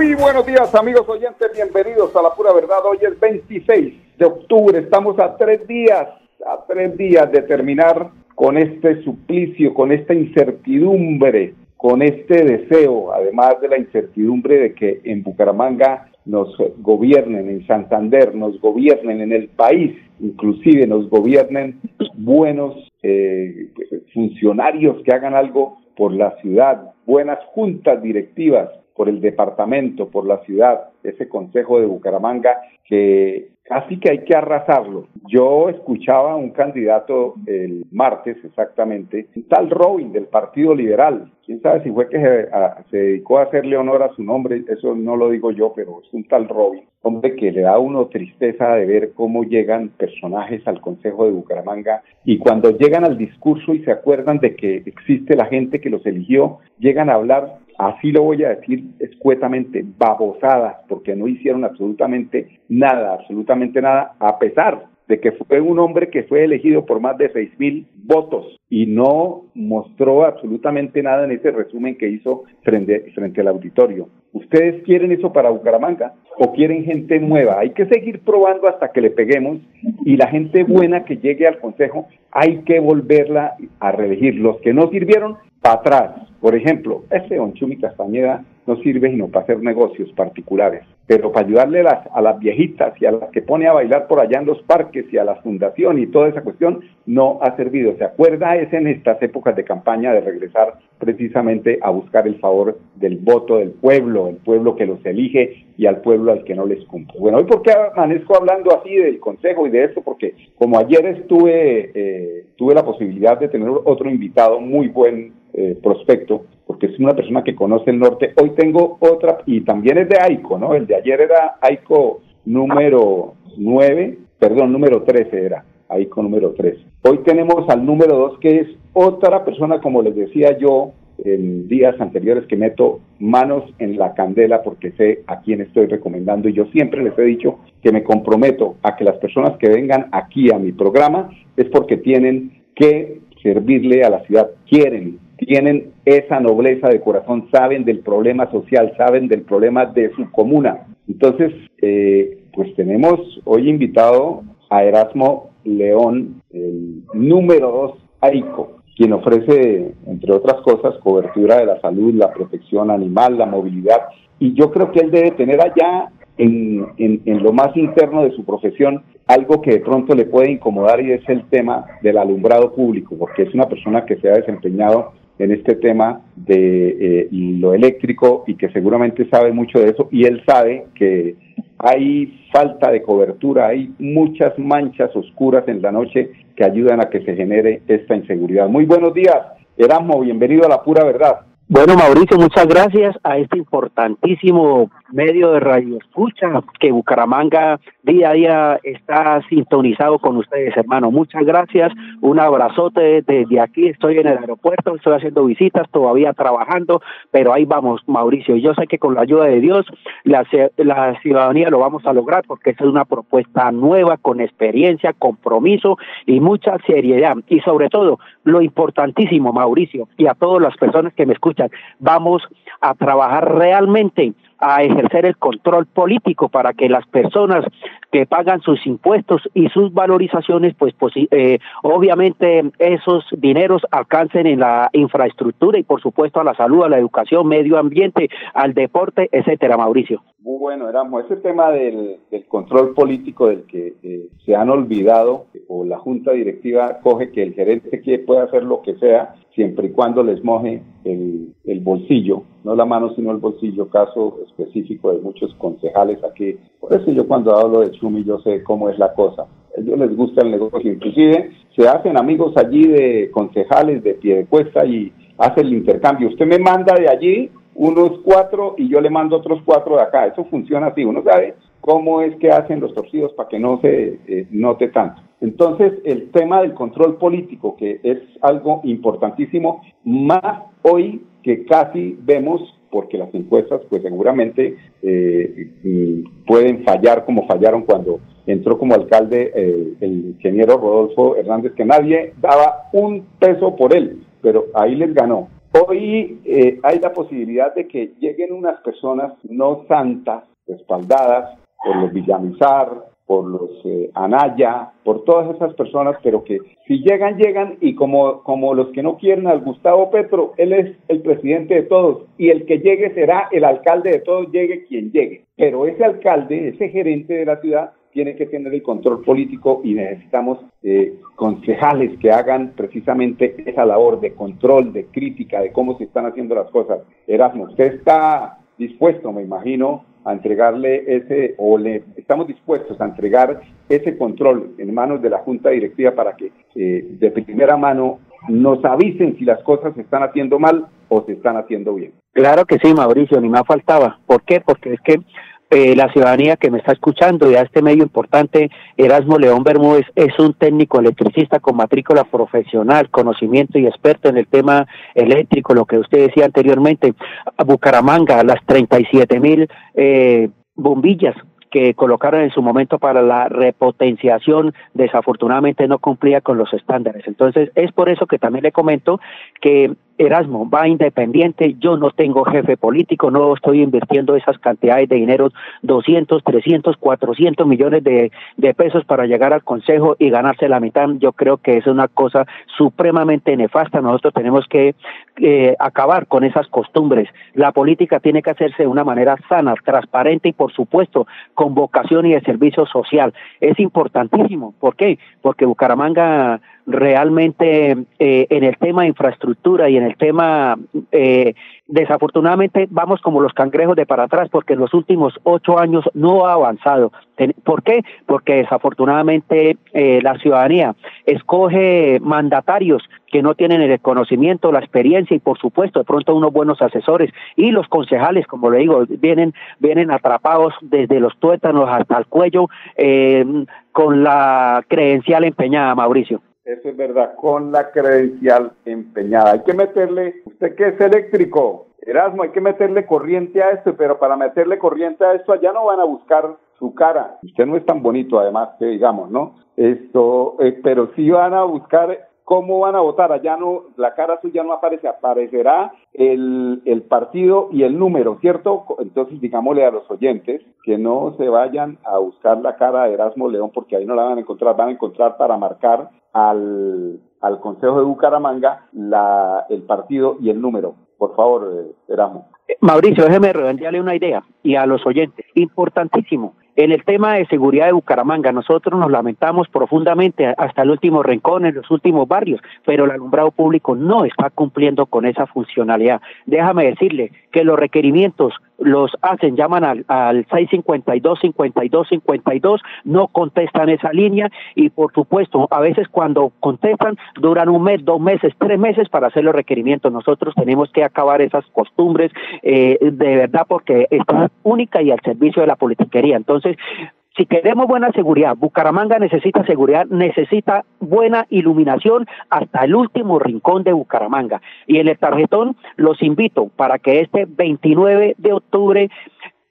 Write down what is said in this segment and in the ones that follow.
Muy buenos días amigos oyentes, bienvenidos a la pura verdad. Hoy es 26 de octubre, estamos a tres días, a tres días de terminar con este suplicio, con esta incertidumbre, con este deseo, además de la incertidumbre de que en Bucaramanga nos gobiernen, en Santander nos gobiernen, en el país inclusive nos gobiernen buenos eh, funcionarios que hagan algo por la ciudad, buenas juntas directivas por el departamento, por la ciudad, ese consejo de Bucaramanga, que casi que hay que arrasarlo. Yo escuchaba a un candidato el martes exactamente, un tal Robin del Partido Liberal. Quién sabe si fue que se, dedicó a hacerle honor a su nombre, eso no lo digo yo, pero es un tal Robin, hombre que le da a uno tristeza de ver cómo llegan personajes al Consejo de Bucaramanga y cuando llegan al discurso y se acuerdan de que existe la gente que los eligió, llegan a hablar así lo voy a decir escuetamente, babosadas, porque no hicieron absolutamente nada, absolutamente nada, a pesar de que fue un hombre que fue elegido por más de seis mil votos y no mostró absolutamente nada en ese resumen que hizo frente, frente al auditorio. ¿Ustedes quieren eso para Bucaramanga o quieren gente nueva? Hay que seguir probando hasta que le peguemos y la gente buena que llegue al Consejo hay que volverla a reelegir. Los que no sirvieron, para atrás. Por ejemplo, ese Don Chumi Castañeda no sirve sino para hacer negocios particulares, pero para ayudarle a las, viejitas y a las que pone a bailar por allá en los parques y a la fundación y toda esa cuestión, no ha servido. ¿Se acuerda? Es en estas épocas de campaña de regresar precisamente a buscar el favor del voto del pueblo, el pueblo que los elige y al pueblo al que no les cumple. Bueno, hoy por qué amanezco hablando así del Consejo y de esto, porque como ayer estuve, eh, tuve la posibilidad de tener otro invitado muy buen eh, prospecto, porque es una persona que conoce el norte. Hoy tengo otra, y también es de AICO, ¿no? El de ayer era AICO número 9, perdón, número 13 era, AICO número 13. Hoy tenemos al número 2, que es otra persona, como les decía yo en días anteriores, que meto manos en la candela porque sé a quién estoy recomendando y yo siempre les he dicho que me comprometo a que las personas que vengan aquí a mi programa es porque tienen que servirle a la ciudad, quieren tienen esa nobleza de corazón, saben del problema social, saben del problema de su comuna. Entonces, eh, pues tenemos hoy invitado a Erasmo León, el número dos AICO, quien ofrece, entre otras cosas, cobertura de la salud, la protección animal, la movilidad. Y yo creo que él debe tener allá en, lo más interno de su profesión algo que de pronto le puede incomodar y es el tema del alumbrado público, porque es una persona que se ha desempeñado en este tema de eh, lo eléctrico y que seguramente sabe mucho de eso y él sabe que hay falta de cobertura, hay muchas manchas oscuras en la noche que ayudan a que se genere esta inseguridad. Muy buenos días, Erasmo, bienvenido a la pura verdad. Bueno, Mauricio, muchas gracias a este importantísimo medio de radio escucha que Bucaramanga día a día está sintonizado con ustedes, hermano. Muchas gracias, un abrazote desde aquí. Estoy en el aeropuerto, estoy haciendo visitas, todavía trabajando, pero ahí vamos, Mauricio. Yo sé que con la ayuda de Dios la, la ciudadanía lo vamos a lograr porque esa es una propuesta nueva, con experiencia, compromiso y mucha seriedad. Y sobre todo, lo importantísimo, Mauricio, y a todas las personas que me escuchan, vamos a trabajar realmente a ejercer el control político para que las personas que pagan sus impuestos y sus valorizaciones, pues, pues eh, obviamente esos dineros alcancen en la infraestructura y por supuesto a la salud, a la educación, medio ambiente, al deporte, etcétera, Mauricio. Muy bueno, Erasmo, ese tema del, control político del que eh, se han olvidado o la junta directiva coge que el gerente que puede hacer lo que sea siempre y cuando les moje el, bolsillo, no la mano sino el bolsillo, caso específico de muchos concejales aquí. Por eso yo cuando hablo de Chumi yo sé cómo es la cosa. A ellos les gusta el negocio, inclusive se hacen amigos allí de concejales de pie de cuesta y hace el intercambio. Usted me manda de allí unos cuatro y yo le mando otros cuatro de acá. Eso funciona así. Uno sabe cómo es que hacen los torcidos para que no se eh, note tanto. Entonces, el tema del control político, que es algo importantísimo, más hoy que casi vemos, porque las encuestas, pues seguramente eh, pueden fallar como fallaron cuando entró como alcalde eh, el ingeniero Rodolfo Hernández, que nadie daba un peso por él, pero ahí les ganó. Hoy eh, hay la posibilidad de que lleguen unas personas no santas, respaldadas por los Villamizar, por los eh, Anaya, por todas esas personas, pero que si llegan, llegan y como, como los que no quieren al Gustavo Petro, él es el presidente de todos y el que llegue será el alcalde de todos, llegue quien llegue. Pero ese alcalde, ese gerente de la ciudad, tiene que tener el control político y necesitamos eh, concejales que hagan precisamente esa labor de control, de crítica, de cómo se están haciendo las cosas. Erasmo, usted está dispuesto, me imagino, a entregarle ese, o le estamos dispuestos a entregar ese control en manos de la Junta Directiva para que eh, de primera mano nos avisen si las cosas se están haciendo mal o se están haciendo bien. Claro que sí, Mauricio, ni más faltaba. ¿Por qué? Porque es que eh, la ciudadanía que me está escuchando y a este medio importante, Erasmo León Bermúdez es un técnico electricista con matrícula profesional, conocimiento y experto en el tema eléctrico, lo que usted decía anteriormente, a Bucaramanga, las 37 mil eh, bombillas que colocaron en su momento para la repotenciación desafortunadamente no cumplía con los estándares. Entonces, es por eso que también le comento que Erasmo va independiente, yo no tengo jefe político, no estoy invirtiendo esas cantidades de dinero, 200, 300, 400 millones de, pesos para llegar al Consejo y ganarse la mitad. Yo creo que es una cosa supremamente nefasta. Nosotros tenemos que eh, acabar con esas costumbres. La política tiene que hacerse de una manera sana, transparente y, por supuesto, con vocación y de servicio social. Es importantísimo. ¿Por qué? Porque Bucaramanga realmente eh, en el tema de infraestructura y en el tema, eh, desafortunadamente vamos como los cangrejos de para atrás porque en los últimos ocho años no ha avanzado. ¿Por qué? Porque desafortunadamente eh, la ciudadanía escoge mandatarios que no tienen el conocimiento, la experiencia y por supuesto de pronto unos buenos asesores y los concejales, como le digo, vienen vienen atrapados desde los tuétanos hasta el cuello con la credencial empeñada, Mauricio. Eso es verdad, con la credencial empeñada. Hay que meterle, usted que es eléctrico, Erasmo, hay que meterle corriente a esto, pero para meterle corriente a esto allá no van a buscar su cara. Usted no es tan bonito, además, que digamos, ¿no? Esto, eh, pero sí van a buscar cómo van a votar. Allá no, la cara suya no aparece, aparecerá el, el partido y el número, ¿cierto? Entonces, digámosle a los oyentes que no se vayan a buscar la cara de Erasmo León porque ahí no la van a encontrar, van a encontrar para marcar al, Consejo de Bucaramanga la, el partido y el número. Por favor, eh, Erasmo. Mauricio, déjeme redondearle una idea y a los oyentes. Importantísimo. En el tema de seguridad de Bucaramanga, nosotros nos lamentamos profundamente hasta el último rincón, en los últimos barrios, pero el alumbrado público no está cumpliendo con esa funcionalidad. Déjame decirle que los requerimientos los hacen, llaman al, al 652, 52, 52, no contestan esa línea y por supuesto, a veces cuando contestan duran un mes, dos meses, tres meses para hacer los requerimientos. Nosotros tenemos que acabar esas costumbres eh, de verdad porque está única y al servicio de la politiquería. Entonces, si queremos buena seguridad, Bucaramanga necesita seguridad, necesita buena iluminación hasta el último rincón de Bucaramanga. Y en el tarjetón los invito para que este 29 de octubre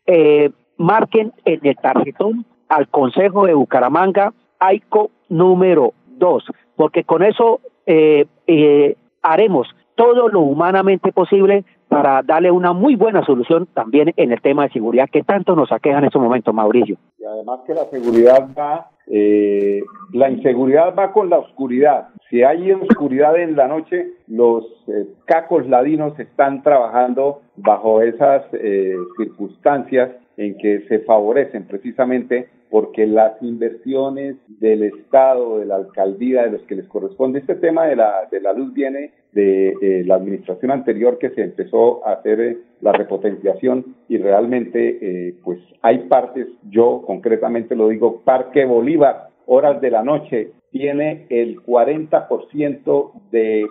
eh, marquen en el tarjetón al Consejo de Bucaramanga AICO número 2, porque con eso eh, eh, haremos todo lo humanamente posible para darle una muy buena solución también en el tema de seguridad que tanto nos aqueja en estos momentos, Mauricio. Y además que la seguridad va, eh, la inseguridad va con la oscuridad. Si hay oscuridad en la noche, los eh, cacos ladinos están trabajando bajo esas eh, circunstancias en que se favorecen precisamente porque las inversiones del Estado, de la alcaldía, de los que les corresponde, este tema de la, de la luz viene de eh, la administración anterior que se empezó a hacer eh, la repotenciación y realmente eh, pues hay partes, yo concretamente lo digo, Parque Bolívar, horas de la noche, tiene el 40% de,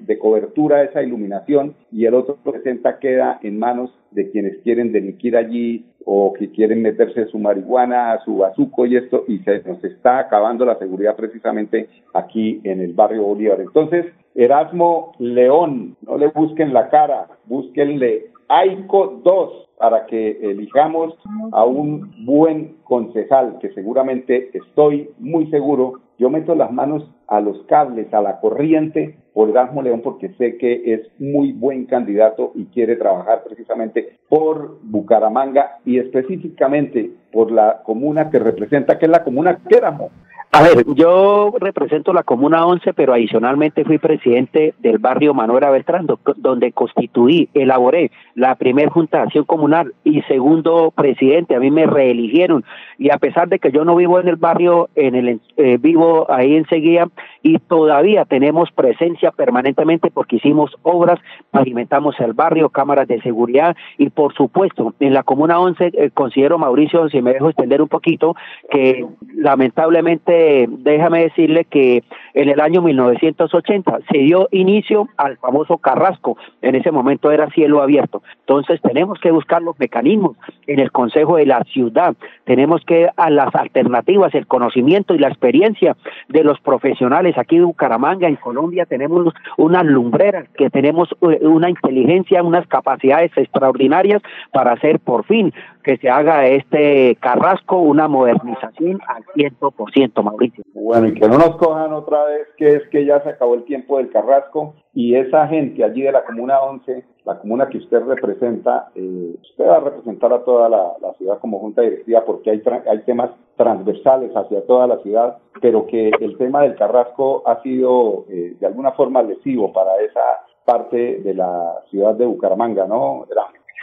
de cobertura de esa iluminación y el otro 60% queda en manos de quienes quieren delinquir allí o que quieren meterse su marihuana, su bazuco y esto, y se nos está acabando la seguridad precisamente aquí en el barrio Bolívar. Entonces, Erasmo León, no le busquen la cara, búsquenle AICO 2 para que elijamos a un buen concejal, que seguramente estoy muy seguro, yo meto las manos a los cables, a la corriente por Erasmo León, porque sé que es muy buen candidato y quiere trabajar precisamente por Bucaramanga y específicamente por la comuna que representa, que es la comuna Quéramo. A ver, yo represento la Comuna 11, pero adicionalmente fui presidente del barrio Manuela Beltrán, donde constituí, elaboré la primer junta de acción comunal y segundo presidente. A mí me reeligieron y a pesar de que yo no vivo en el barrio, en el eh, vivo ahí enseguida y todavía tenemos presencia permanentemente porque hicimos obras, pavimentamos el barrio, cámaras de seguridad y por supuesto en la Comuna 11 eh, considero Mauricio, si me dejo extender un poquito, que lamentablemente déjame decirle que en el año 1980 se dio inicio al famoso Carrasco. En ese momento era cielo abierto. Entonces tenemos que buscar los mecanismos en el Consejo de la Ciudad. Tenemos que a las alternativas, el conocimiento y la experiencia de los profesionales aquí en Bucaramanga, en Colombia, tenemos unas lumbreras, que tenemos eh, una inteligencia, unas capacidades extraordinarias para hacer por fin que se haga este Carrasco una modernización al 100%, Mauricio. Bueno, y que no nos cojan otra vez que es que ya se acabó el tiempo del Carrasco y esa gente allí de la Comuna 11, la comuna que usted representa, eh, usted va a representar a toda la, ciudad como junta directiva porque hay, hay temas transversales hacia toda la ciudad, pero que el tema del Carrasco ha sido eh, de alguna forma lesivo para esa parte de la ciudad de Bucaramanga, ¿no?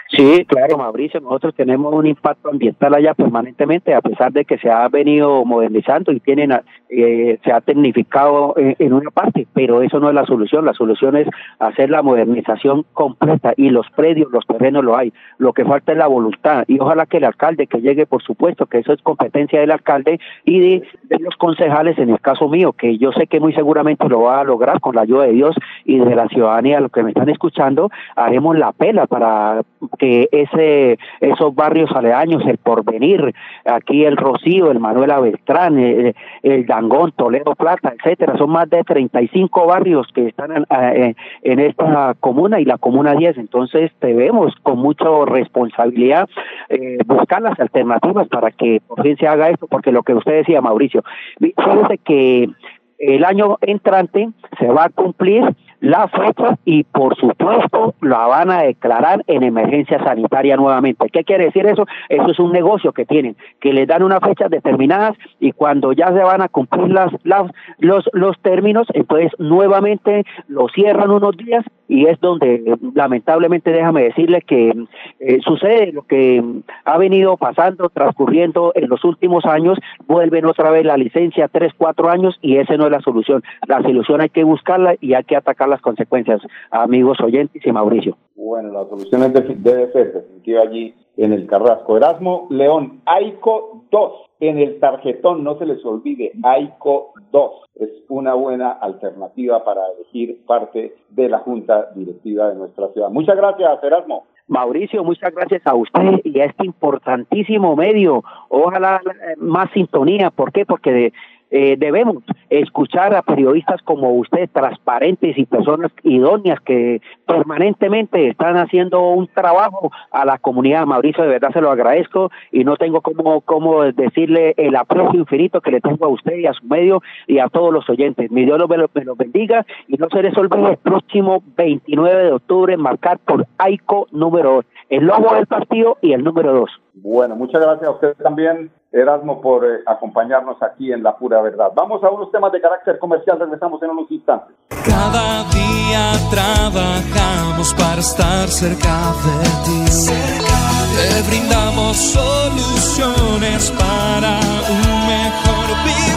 Sí, claro, Mauricio, nosotros tenemos un impacto ambiental allá permanentemente, a pesar de que se ha venido modernizando y tienen, eh, se ha tecnificado en, una parte, pero eso no es la solución. La solución es hacer la modernización completa y los predios, los terrenos lo hay. Lo que falta es la voluntad y ojalá que el alcalde que llegue, por supuesto, que eso es competencia del alcalde y de, de los concejales, en el caso mío, que yo sé que muy seguramente lo va a lograr con la ayuda de Dios y de la ciudadanía, los que me están escuchando, haremos la pela para que ese, esos barrios aledaños, el Porvenir, aquí el Rocío, el Manuela Beltrán, el, el Dangón, Toledo Plata, etcétera, son más de 35 barrios que están en, eh, en, esta comuna y la comuna 10, entonces debemos con mucha responsabilidad eh, buscar las alternativas para que por fin se haga esto, porque lo que usted decía, Mauricio, fíjese que el año entrante se va a cumplir la fecha y por supuesto la van a declarar en emergencia sanitaria nuevamente. ¿Qué quiere decir eso? Eso es un negocio que tienen, que les dan unas fechas determinadas y cuando ya se van a cumplir las, las los, los términos, entonces nuevamente lo cierran unos días y es donde lamentablemente déjame decirle que eh, sucede lo que ha venido pasando, transcurriendo en los últimos años, vuelven otra vez la licencia tres, cuatro años y esa no es la solución. La solución hay que buscarla y hay que atacar las consecuencias, amigos oyentes y Mauricio. Bueno, la solución debe ser definitiva allí en el Carrasco. Erasmo León, AICO 2 en el tarjetón, no se les olvide, AICO 2 es una buena alternativa para elegir parte de la Junta Directiva de nuestra ciudad. Muchas gracias, Erasmo. Mauricio, muchas gracias a usted y a este importantísimo medio. Ojalá eh, más sintonía. ¿Por qué? Porque de, eh, debemos escuchar a periodistas como usted, transparentes y personas idóneas que permanentemente están haciendo un trabajo a la comunidad. Mauricio, de verdad se lo agradezco y no tengo cómo, cómo decirle el aprecio infinito que le tengo a usted y a su medio y a todos los oyentes. Mi Dios me lo, me lo bendiga y no se les olvide el próximo 29 de octubre marcar por AICO número 2, el logo del partido y el número 2. Bueno, muchas gracias a usted también. Erasmo, por eh, acompañarnos aquí en La Pura Verdad. Vamos a unos temas de carácter comercial, regresamos en unos instantes. Cada día trabajamos para estar cerca de ti. Te brindamos soluciones para un mejor vivir.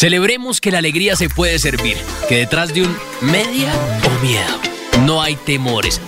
Celebremos que la alegría se puede servir, que detrás de un media o miedo no hay temores,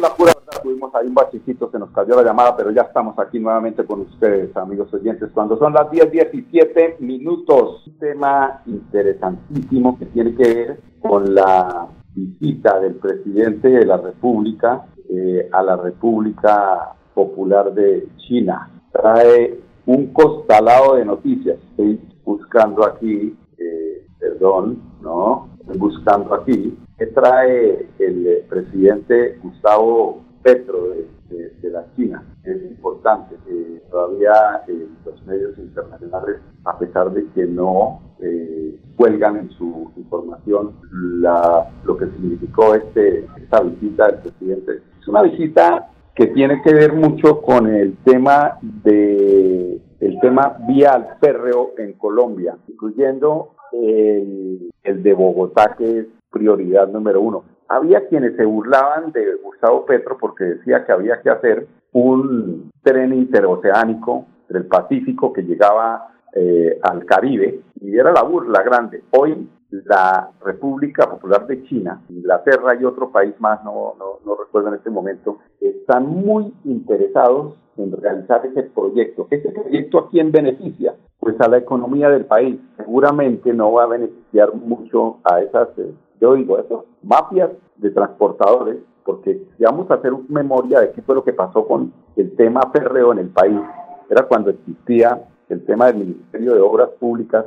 La pura verdad. Tuvimos ahí un bachecito, se nos cayó la llamada, pero ya estamos aquí nuevamente con ustedes, amigos oyentes. Cuando son las 10:17 minutos, un tema interesantísimo que tiene que ver con la visita del presidente de la República eh, a la República Popular de China. Trae un costalado de noticias. Estoy buscando aquí, eh, perdón, ¿no? Estoy buscando aquí. ¿Qué trae el presidente Gustavo Petro de, la China? Es importante. que todavía eh, los medios internacionales, a pesar de que no eh, cuelgan en su información la, lo que significó este, esta visita del presidente. Es una visita que tiene que ver mucho con el tema de el tema vial férreo en Colombia, incluyendo el de Bogotá, que es prioridad número uno. Había quienes se burlaban de Gustavo Petro porque decía que había que hacer un tren interoceánico del Pacífico que llegaba eh, al Caribe y era la burla grande. Hoy la República Popular de China, Inglaterra y otro país más, no, no, no recuerdo en este momento, están muy interesados en realizar ese proyecto. ¿Ese proyecto a quién beneficia? Pues a la economía del país. Seguramente no va a beneficiar mucho a esas, eh, yo digo, esas mafias de transportadores, porque si vamos a hacer memoria de qué fue lo que pasó con el tema férreo en el país, era cuando existía el tema del Ministerio de Obras Públicas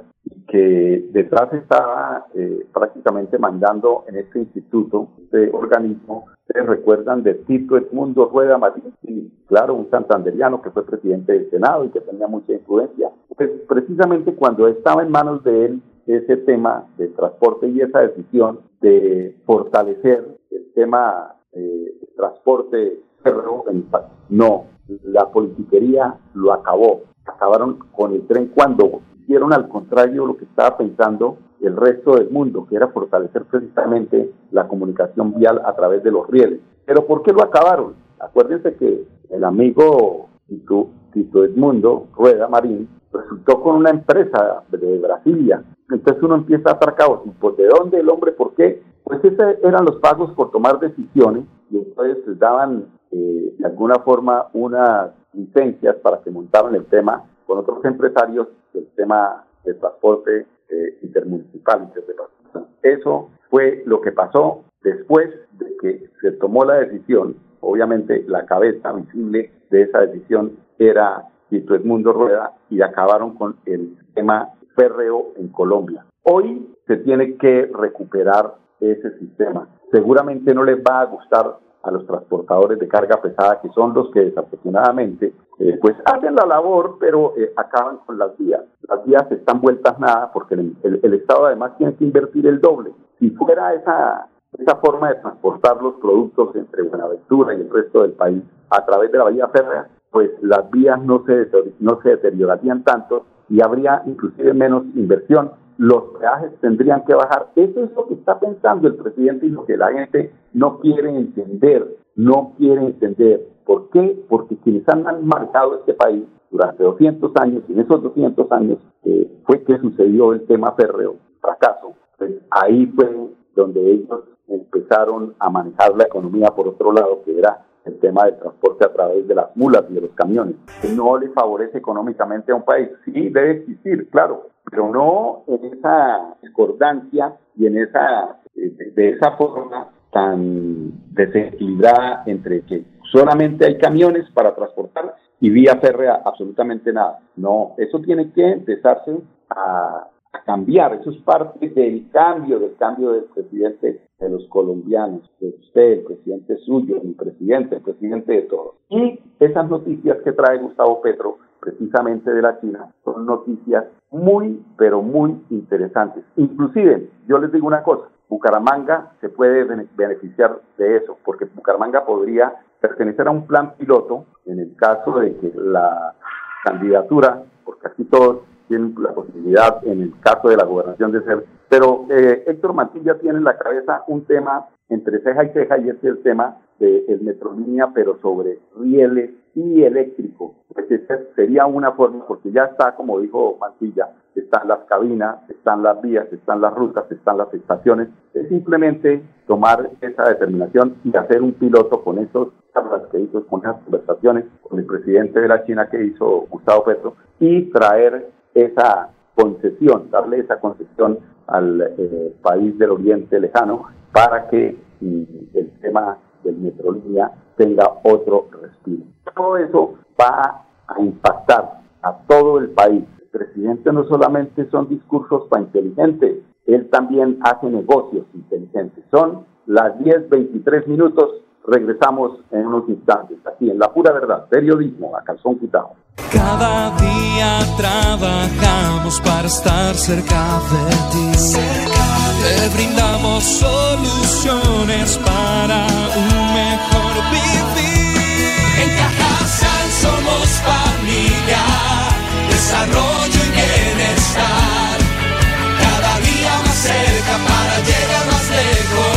que detrás estaba eh, prácticamente mandando en este instituto, este organismo, se recuerdan de Tito Edmundo Rueda Marín, claro, un santanderiano que fue presidente del Senado y que tenía mucha influencia. Pues precisamente cuando estaba en manos de él ese tema de transporte y esa decisión de fortalecer el tema eh, de transporte no, la politiquería lo acabó acabaron con el tren cuando hicieron al contrario lo que estaba pensando el resto del mundo, que era fortalecer precisamente la comunicación vial a través de los rieles. Pero ¿por qué lo acabaron? Acuérdense que el amigo Tito, Tito Edmundo Rueda Marín resultó con una empresa de Brasilia. Entonces uno empieza a atar cabos. ¿Pues de dónde el hombre? ¿Por qué? Pues esos eran los pagos por tomar decisiones y entonces les daban eh, de alguna forma unas licencias para que montaran el tema con otros empresarios del tema de transporte eh, intermunicipal. Eso fue lo que pasó después de que se tomó la decisión. Obviamente la cabeza visible de esa decisión era Tito Edmundo Rueda y acabaron con el tema férreo en Colombia. Hoy se tiene que recuperar ese sistema. Seguramente no les va a gustar a los transportadores de carga pesada, que son los que desafortunadamente eh, pues hacen la labor, pero eh, acaban con las vías. Las vías están vueltas nada porque el, Estado además tiene que invertir el doble. Si fuera esa, esa forma de transportar los productos entre Buenaventura y el resto del país a través de la vía férrea, pues las vías no se, no se deteriorarían tanto y habría inclusive menos inversión los peajes tendrían que bajar. Eso es lo que está pensando el presidente y lo que la gente no quiere entender. no quiere entender. ¿Por qué? Porque quienes han marcado este país durante 200 años, y en esos 200 años eh, fue que sucedió el tema férreo, fracaso. Pues ahí fue donde ellos empezaron a manejar la economía por otro lado, que era el tema del transporte a través de las mulas y de los camiones, no le favorece económicamente a un país. Sí, debe existir, claro, pero no en esa discordancia y en esa, de, esa forma tan desequilibrada entre que solamente hay camiones para transportar y vía férrea absolutamente nada. No, eso tiene que empezarse a, cambiar. Eso es parte del cambio, del cambio del presidente de los colombianos, de usted, el presidente suyo, mi presidente, el presidente de todos. Y esas noticias que trae Gustavo Petro, precisamente de la China, son noticias muy, pero muy interesantes. Inclusive, yo les digo una cosa, Bucaramanga se puede beneficiar de eso, porque Bucaramanga podría pertenecer a un plan piloto en el caso de que la candidatura, porque aquí todos tienen la posibilidad en el caso de la gobernación de ser, pero eh, Héctor Mantilla tiene en la cabeza un tema entre ceja y ceja y es el tema de el Metrolínea, pero sobre rieles y eléctrico. Pues esa sería una forma, porque ya está, como dijo Mantilla, están las cabinas, están las vías, están las rutas, están las estaciones. Es simplemente tomar esa determinación y hacer un piloto con esos charlas que hizo, con esas conversaciones con el presidente de la China que hizo Gustavo Petro y traer esa concesión, darle esa concesión al eh, país del Oriente Lejano para que mm, el tema del Metrolínea tenga otro respiro. Todo eso va a impactar a todo el país. El presidente no solamente son discursos para inteligentes, él también hace negocios inteligentes. Son las 10.23 minutos Regresamos en unos instantes, aquí en La Pura Verdad, periodismo a calzón quitado. Cada día trabajamos para estar cerca de ti. Te brindamos soluciones para un mejor vivir. En Cajasal somos familia, desarrollo y bienestar. Cada día más cerca para llegar más lejos.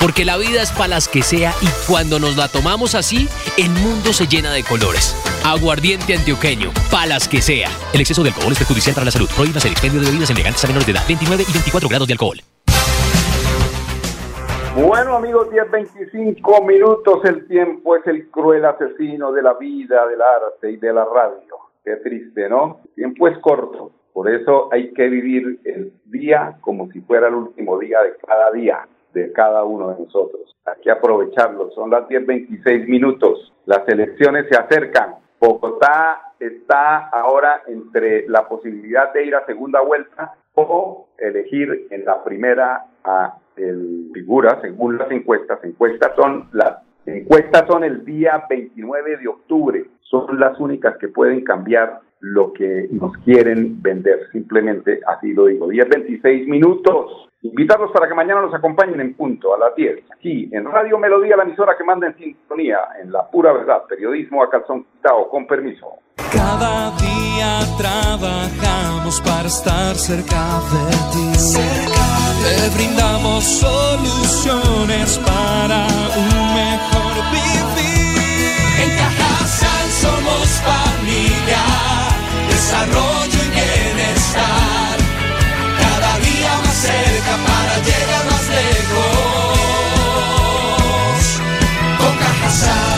Porque la vida es para las que sea y cuando nos la tomamos así, el mundo se llena de colores. Aguardiente antioqueño, palas que sea. El exceso de alcohol es perjudicial para la salud. Prohíbas el expendio de bebidas elegantes a menores de edad. 29 y 24 grados de alcohol. Bueno amigos, 10.25 minutos, el tiempo es el cruel asesino de la vida, del arte y de la radio. Qué triste, ¿no? El tiempo es corto, por eso hay que vivir el día como si fuera el último día de cada día de cada uno de nosotros. Hay que aprovecharlo, son las 10.26 minutos, las elecciones se acercan, Bogotá está ahora entre la posibilidad de ir a segunda vuelta o elegir en la primera a el figura según las encuestas. Encuestas son las encuestas son el día 29 de octubre. Son las únicas que pueden cambiar lo que nos quieren vender. Simplemente así lo digo. 10, 26 minutos. Invitarlos para que mañana nos acompañen en punto a las 10, aquí en Radio Melodía, la emisora que manda en sintonía, en la pura verdad, periodismo a calzón quitado, con permiso. Cada día trabajamos para estar cerca de ti. Te brindamos soluciones para un mejor vivir. En Cajasal somos familia, desarrollo Shout.